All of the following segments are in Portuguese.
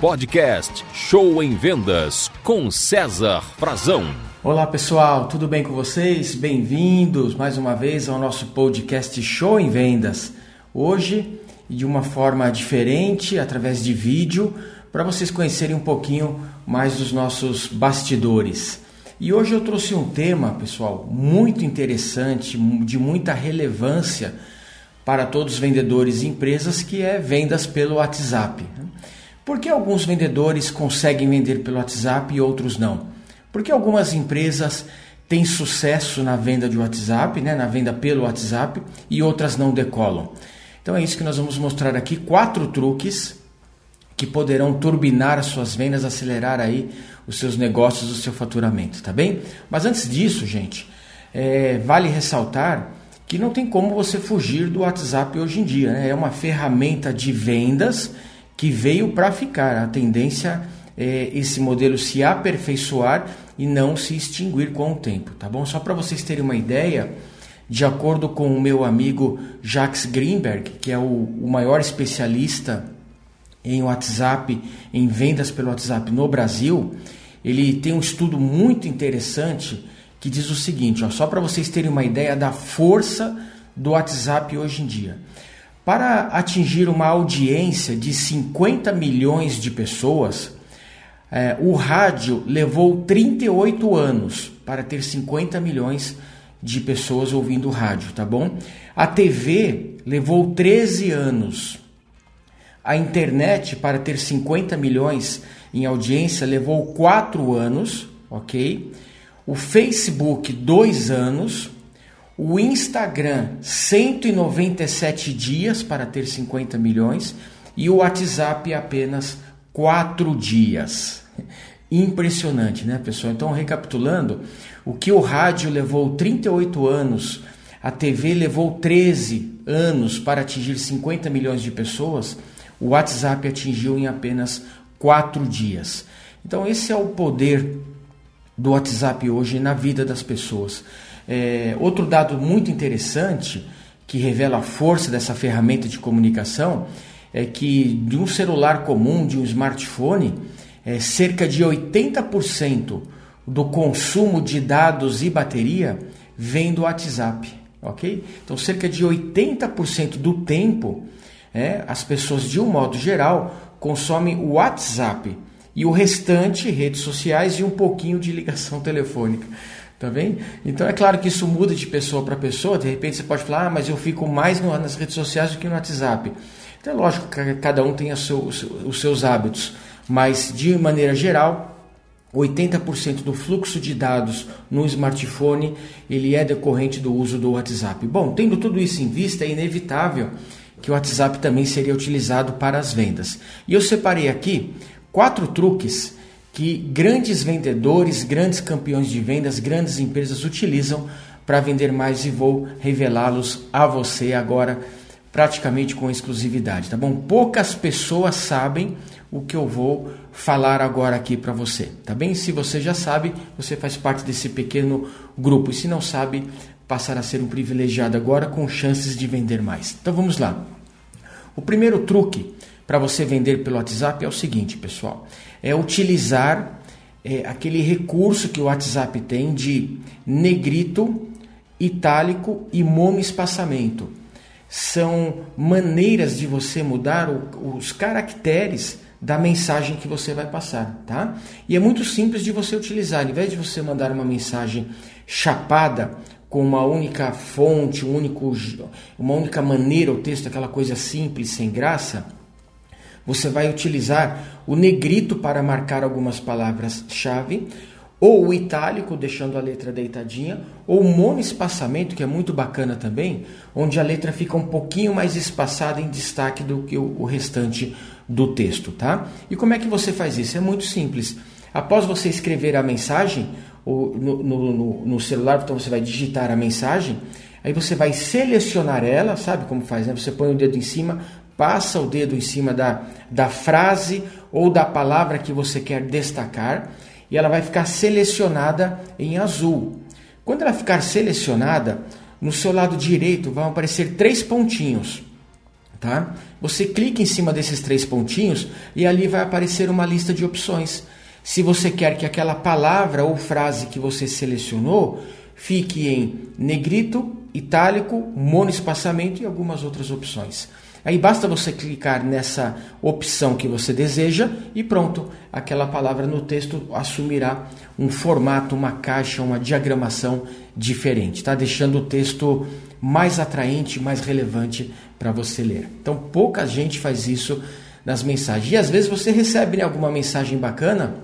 Podcast Show em Vendas com César Frazão. Olá pessoal, tudo bem com vocês? Bem-vindos mais uma vez ao nosso podcast Show em Vendas. Hoje, de uma forma diferente, através de vídeo, para vocês conhecerem um pouquinho mais dos nossos bastidores. E hoje eu trouxe um tema, pessoal, muito interessante, de muita relevância para todos os vendedores e empresas, que é vendas pelo WhatsApp. Por que alguns vendedores conseguem vender pelo WhatsApp e outros não? Porque algumas empresas têm sucesso na venda de WhatsApp, né, na venda pelo WhatsApp, e outras não decolam. Então é isso que nós vamos mostrar aqui, quatro truques que poderão turbinar as suas vendas, acelerar aí os seus negócios, o seu faturamento, tá bem? Mas antes disso, gente, é, vale ressaltar que não tem como você fugir do WhatsApp hoje em dia. Né? É uma ferramenta de vendas que veio para ficar. A tendência é esse modelo se aperfeiçoar e não se extinguir com o tempo, tá bom? Só para vocês terem uma ideia, de acordo com o meu amigo Jacques Greenberg, que é o, o maior especialista em WhatsApp, em vendas pelo WhatsApp no Brasil, ele tem um estudo muito interessante que diz o seguinte, ó, só para vocês terem uma ideia da força do WhatsApp hoje em dia. Para atingir uma audiência de 50 milhões de pessoas, é, o rádio levou 38 anos para ter 50 milhões de pessoas ouvindo rádio, tá bom? A TV levou 13 anos. A internet, para ter 50 milhões em audiência, levou 4 anos, ok? o Facebook dois anos, o Instagram 197 dias para ter 50 milhões e o WhatsApp apenas 4 dias. Impressionante, né, pessoal? Então, recapitulando, o que o rádio levou 38 anos, a TV levou 13 anos para atingir 50 milhões de pessoas, o WhatsApp atingiu em apenas 4 dias. Então, esse é o poder do WhatsApp hoje na vida das pessoas. É, outro dado muito interessante que revela a força dessa ferramenta de comunicação é que de um celular comum, de um smartphone, é, cerca de 80% do consumo de dados e bateria vem do WhatsApp, ok? Então, cerca de 80% do tempo, é, as pessoas, de um modo geral, consomem o WhatsApp e o restante redes sociais e um pouquinho de ligação telefônica. Tá bem? Então é claro que isso muda de pessoa para pessoa. De repente você pode falar, ah, mas eu fico mais no, nas redes sociais do que no WhatsApp. Então é lógico que cada um tem seu, os seus hábitos, mas de maneira geral, 80% do fluxo de dados no smartphone ele é decorrente do uso do WhatsApp. Bom, tendo tudo isso em vista, é inevitável que o WhatsApp também seria utilizado para as vendas. E eu separei aqui quatro truques que grandes vendedores, grandes campeões de vendas, grandes empresas utilizam para vender mais e vou revelá-los a você agora praticamente com exclusividade, tá bom? Poucas pessoas sabem o que eu vou falar agora aqui para você, tá bem? Se você já sabe, você faz parte desse pequeno grupo e se não sabe, passar a ser um privilegiado agora com chances de vender mais. Então vamos lá. O primeiro truque para você vender pelo WhatsApp é o seguinte, pessoal: é utilizar é, aquele recurso que o WhatsApp tem de negrito, itálico e monoespaçamento. São maneiras de você mudar o, os caracteres da mensagem que você vai passar, tá? E é muito simples de você utilizar. Ao invés de você mandar uma mensagem chapada com uma única fonte, um único, uma única maneira, o texto, aquela coisa simples, sem graça, você vai utilizar o negrito para marcar algumas palavras-chave, ou o itálico, deixando a letra deitadinha, ou o monoespaçamento, que é muito bacana também, onde a letra fica um pouquinho mais espaçada em destaque do que o restante do texto, tá? E como é que você faz isso? É muito simples. Após você escrever a mensagem no, no, no, celular, então você vai digitar a mensagem, aí você vai selecionar ela, sabe como faz, né? Você põe o dedo em cima, passa o dedo em cima da, da frase ou da palavra que você quer destacar e ela vai ficar selecionada em azul. Quando ela ficar selecionada, no seu lado direito vão aparecer três pontinhos, tá? você clica em cima desses três pontinhos e ali vai aparecer uma lista de opções. Se você quer que aquela palavra ou frase que você selecionou fique em negrito, itálico, monoespaçamento e algumas outras opções. Aí basta você clicar nessa opção que você deseja e pronto, aquela palavra no texto assumirá um formato, uma caixa, uma diagramação diferente, tá? Deixando o texto mais atraente, mais relevante para você ler. Então, pouca gente faz isso nas mensagens. E às vezes você recebe né, alguma mensagem bacana,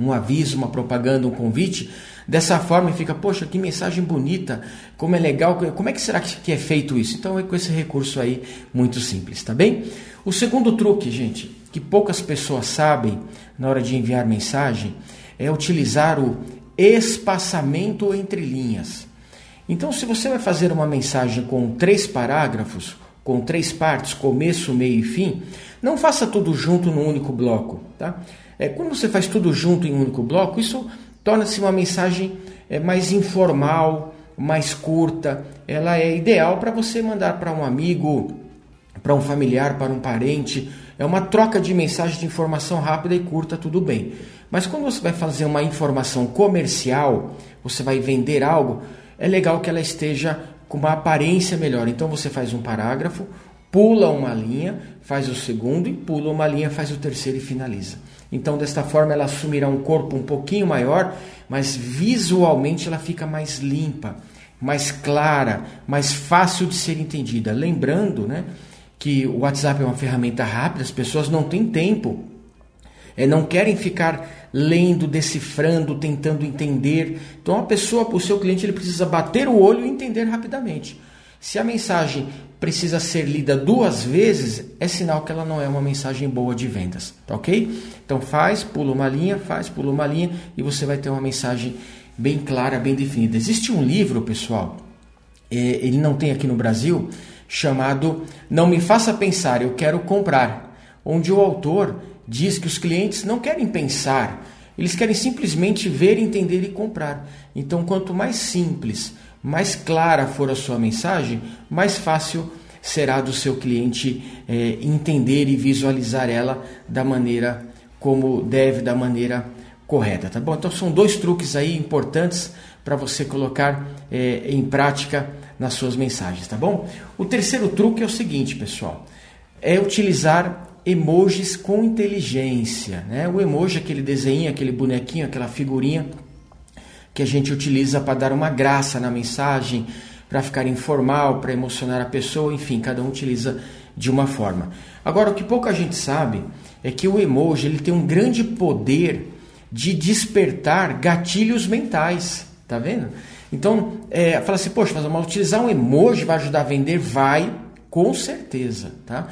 um aviso, uma propaganda, um convite, dessa forma e fica, poxa, que mensagem bonita, como é legal, como é que será que é feito isso? Então é com esse recurso aí muito simples, tá bem? O segundo truque, gente, que poucas pessoas sabem na hora de enviar mensagem, é utilizar o espaçamento entre linhas. Então, se você vai fazer uma mensagem com três parágrafos, com três partes, começo, meio e fim, não faça tudo junto num único bloco, tá? É, quando você faz tudo junto em um único bloco, isso torna-se uma mensagem é, mais informal, mais curta. Ela é ideal para você mandar para um amigo, para um familiar, para um parente. É uma troca de mensagem de informação rápida e curta, tudo bem. Mas quando você vai fazer uma informação comercial, você vai vender algo, é legal que ela esteja com uma aparência melhor. Então você faz um parágrafo, pula uma linha, faz o segundo e pula uma linha, faz o terceiro e finaliza. Então, desta forma, ela assumirá um corpo um pouquinho maior, mas visualmente ela fica mais limpa, mais clara, mais fácil de ser entendida. Lembrando né, que o WhatsApp é uma ferramenta rápida, as pessoas não têm tempo, é, não querem ficar lendo, decifrando, tentando entender. Então, a pessoa, o seu cliente, ele precisa bater o olho e entender rapidamente. Se a mensagem precisa ser lida duas vezes, é sinal que ela não é uma mensagem boa de vendas, tá ok? Então faz, pula uma linha, faz, pula uma linha e você vai ter uma mensagem bem clara, bem definida. Existe um livro, pessoal, é, ele não tem aqui no Brasil, chamado Não Me Faça Pensar, Eu Quero Comprar, onde o autor diz que os clientes não querem pensar, eles querem simplesmente ver, entender e comprar. Então, quanto mais simples, mais clara for a sua mensagem, mais fácil será do seu cliente é, entender e visualizar ela da maneira como deve, da maneira correta, tá bom? Então são dois truques aí importantes para você colocar é, em prática nas suas mensagens, tá bom? O terceiro truque é o seguinte, pessoal, é utilizar emojis com inteligência, né? O emoji, aquele desenho, aquele bonequinho, aquela figurinha que a gente utiliza para dar uma graça na mensagem, para ficar informal, para emocionar a pessoa, enfim, cada um utiliza de uma forma. Agora, o que pouca gente sabe é que o emoji ele tem um grande poder de despertar gatilhos mentais, tá vendo? Então, é, fala assim, poxa, mas utilizar um emoji vai ajudar a vender? Vai, com certeza, tá?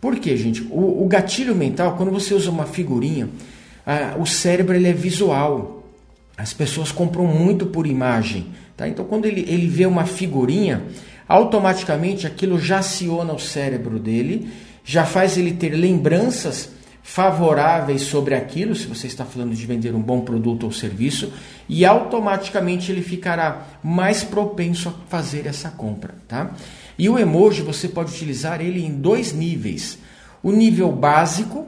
Por quê, gente? O, o gatilho mental, quando você usa uma figurinha, ah, o cérebro ele é visual, as pessoas compram muito por imagem. Tá? Então, quando ele, ele vê uma figurinha, automaticamente aquilo já aciona o cérebro dele, já faz ele ter lembranças favoráveis sobre aquilo, se você está falando de vender um bom produto ou serviço, e automaticamente ele ficará mais propenso a fazer essa compra. Tá? E o emoji você pode utilizar ele em dois níveis. O nível básico,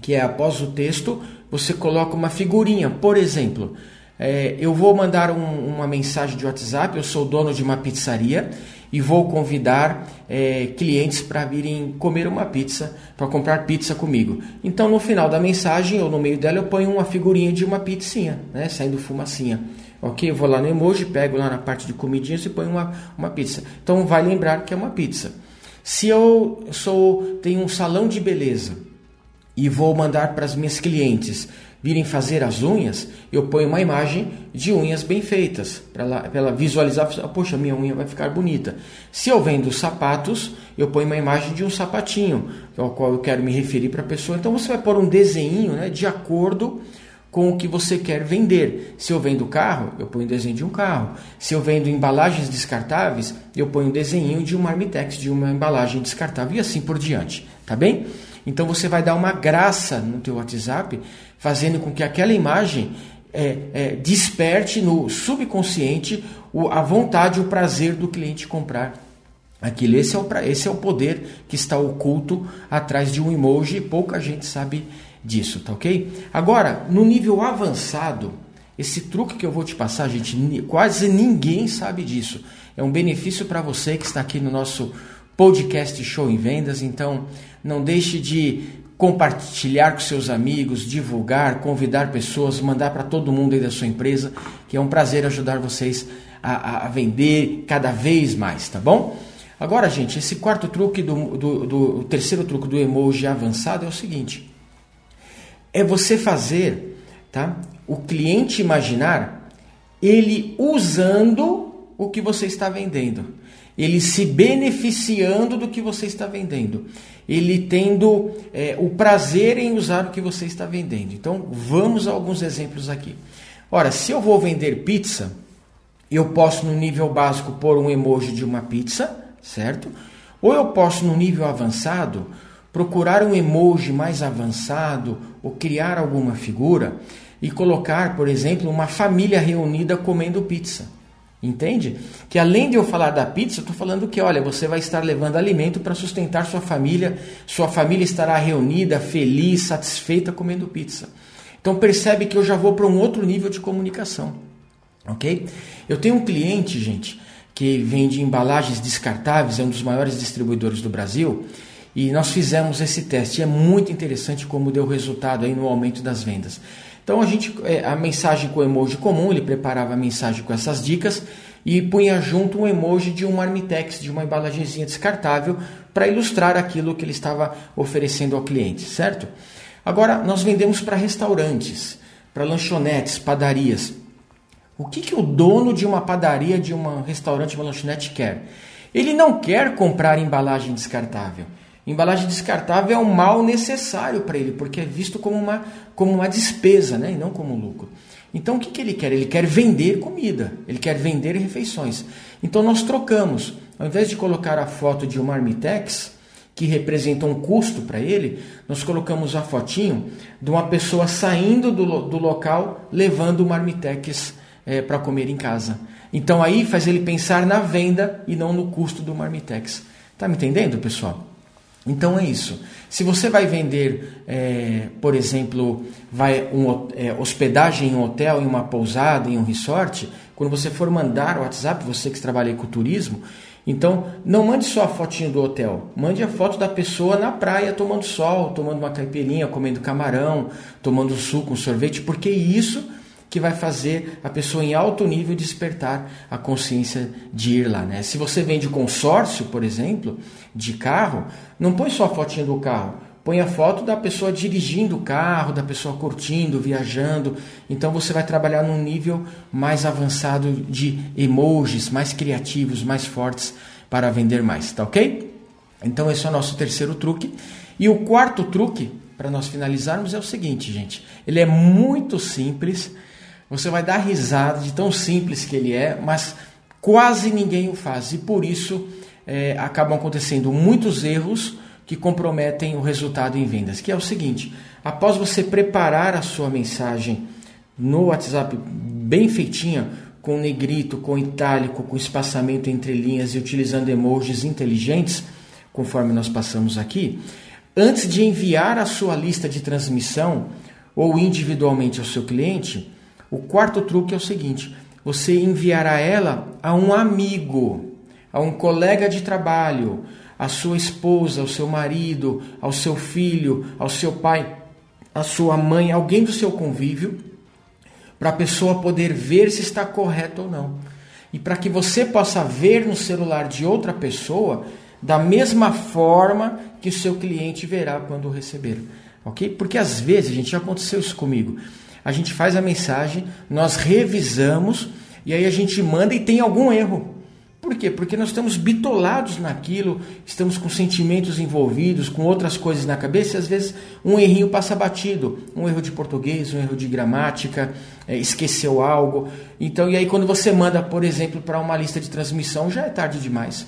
que é após o texto, você coloca uma figurinha. Por exemplo, é, eu vou mandar um, uma mensagem de WhatsApp, eu sou dono de uma pizzaria e vou convidar é, clientes para virem comer uma pizza, para comprar pizza comigo. Então, no final da mensagem ou no meio dela, eu ponho uma figurinha de uma pizzinha, né, saindo fumacinha. Ok? Eu vou lá no emoji, pego lá na parte de comidinhas e ponho uma, uma pizza. Então, vai lembrar que é uma pizza. Se eu sou tenho um salão de beleza, e vou mandar para as minhas clientes virem fazer as unhas, eu ponho uma imagem de unhas bem feitas, para ela, ela, visualizar, poxa, minha unha vai ficar bonita. Se eu vendo sapatos, eu ponho uma imagem de um sapatinho, ao qual eu quero me referir para a pessoa. Então você vai pôr um desenho né, de acordo com o que você quer vender. Se eu vendo carro, eu ponho um desenho de um carro. Se eu vendo embalagens descartáveis, eu ponho um desenho de um marmitex, de uma embalagem descartável e assim por diante, tá bem? Então você vai dar uma graça no teu WhatsApp, fazendo com que aquela imagem é, é, desperte no subconsciente o, a vontade, o prazer do cliente comprar aquilo. Esse é, o, esse é o poder que está oculto atrás de um emoji e pouca gente sabe disso, tá ok? Agora, no nível avançado, esse truque que eu vou te passar, gente, quase ninguém sabe disso. É um benefício para você que está aqui no nosso podcast Show em Vendas, então não deixe de compartilhar com seus amigos, divulgar, convidar pessoas, mandar para todo mundo aí da sua empresa, que é um prazer ajudar vocês a, a vender cada vez mais, tá bom? Agora, gente, esse quarto truque do, do, do terceiro truque do emoji avançado é o seguinte: é você fazer, tá? O cliente imaginar ele usando o que você está vendendo, ele se beneficiando do que você está vendendo, ele tendo é, o prazer em usar o que você está vendendo. Então, vamos a alguns exemplos aqui. Ora, se eu vou vender pizza, eu posso no nível básico pôr um emoji de uma pizza certo? Ou eu posso, no nível avançado, procurar um emoji mais avançado ou criar alguma figura e colocar, por exemplo, uma família reunida comendo pizza. Entende? Que além de eu falar da pizza, eu estou falando que, olha, você vai estar levando alimento para sustentar sua família, sua família estará reunida, feliz, satisfeita comendo pizza. Então percebe que eu já vou para um outro nível de comunicação. Ok? Eu tenho um cliente, gente, que vende embalagens descartáveis, é um dos maiores distribuidores do Brasil, e nós fizemos esse teste. E é muito interessante como deu resultado aí no aumento das vendas. Então a gente, é, a mensagem com o emoji comum, ele preparava a mensagem com essas dicas e punha junto um emoji de um marmitex, de uma embalagenzinha descartável, para ilustrar aquilo que ele estava oferecendo ao cliente, certo? Agora nós vendemos para restaurantes, para lanchonetes, padarias. O que, que o dono de uma padaria, de um restaurante, uma lanchonete quer? Ele não quer comprar embalagem descartável. Embalagem descartável é um mal necessário para ele, porque é visto como uma, como uma despesa né? e não como lucro. Então o que, que ele quer? Ele quer vender comida, ele quer vender refeições. Então nós trocamos. Ao invés de colocar a foto de um marmitex, que representa um custo para ele, nós colocamos a fotinho de uma pessoa saindo do, do local levando o marmitex é, para comer em casa. Então aí faz ele pensar na venda e não no custo do marmitex. Tá me entendendo, pessoal? Então é isso. Se você vai vender, é, por exemplo, vai um, é, hospedagem em um hotel, em uma pousada, em um resort, quando você for mandar o WhatsApp, você que trabalha com turismo, então não mande só a fotinho do hotel, mande a foto da pessoa na praia tomando sol, tomando uma caipirinha, comendo camarão, tomando suco, um sorvete, porque isso que vai fazer a pessoa em alto nível despertar a consciência de ir lá. Né? Se você vende consórcio, por exemplo, de carro, não põe só a fotinha do carro, põe a foto da pessoa dirigindo o carro, da pessoa curtindo, viajando. Então você vai trabalhar num nível mais avançado de emojis, mais criativos, mais fortes para vender mais, tá ok? Então esse é o nosso terceiro truque. E o quarto truque, para nós finalizarmos, é o seguinte, gente. Ele é muito simples você vai dar risada de tão simples que ele é, mas quase ninguém o faz e por isso é, acabam acontecendo muitos erros que comprometem o resultado em vendas. Que é o seguinte: após você preparar a sua mensagem no WhatsApp bem feitinha, com negrito, com itálico, com espaçamento entre linhas e utilizando emojis inteligentes, conforme nós passamos aqui, antes de enviar a sua lista de transmissão ou individualmente ao seu cliente, o quarto truque é o seguinte: você enviará ela a um amigo, a um colega de trabalho, a sua esposa, ao seu marido, ao seu filho, ao seu pai, à sua mãe, alguém do seu convívio, para a pessoa poder ver se está correto ou não. E para que você possa ver no celular de outra pessoa da mesma forma que o seu cliente verá quando receber. Ok? Porque às vezes, gente, já aconteceu isso comigo a gente faz a mensagem, nós revisamos e aí a gente manda e tem algum erro. Por quê? Porque nós estamos bitolados naquilo, estamos com sentimentos envolvidos, com outras coisas na cabeça e às vezes um errinho passa batido. Um erro de português, um erro de gramática, é, esqueceu algo. Então, e aí quando você manda, por exemplo, para uma lista de transmissão, já é tarde demais.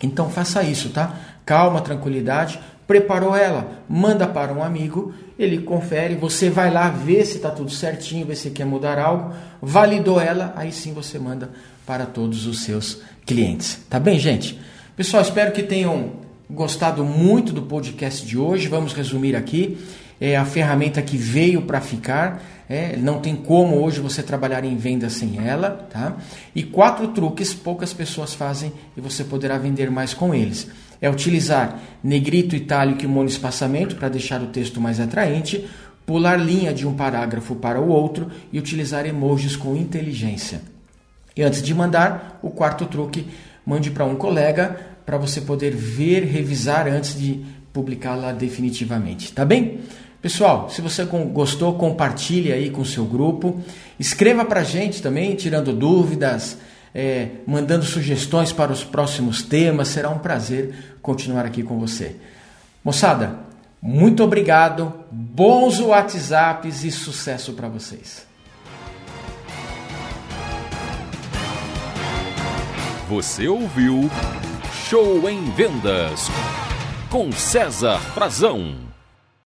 Então faça isso, tá? Calma, tranquilidade, preparou ela, manda para um amigo, ele confere, você vai lá ver se está tudo certinho, ver se quer mudar algo, validou ela, aí sim você manda para todos os seus clientes. Tá bem, gente? Pessoal, espero que tenham gostado muito do podcast de hoje. Vamos resumir aqui. É a ferramenta que veio para ficar. É, não tem como hoje você trabalhar em venda sem ela, tá? E quatro truques poucas pessoas fazem e você poderá vender mais com eles. É utilizar negrito, itálico e monoespaçamento para deixar o texto mais atraente, pular linha de um parágrafo para o outro e utilizar emojis com inteligência. E antes de mandar, o quarto truque mande para um colega para você poder ver, revisar antes de publicá-la definitivamente, tá bem? Pessoal, se você gostou, compartilhe aí com seu grupo. Escreva para a gente também, tirando dúvidas, é, mandando sugestões para os próximos temas. Será um prazer continuar aqui com você. Moçada, muito obrigado, bons WhatsApps e sucesso para vocês. Você ouviu Show em Vendas com César Frazão.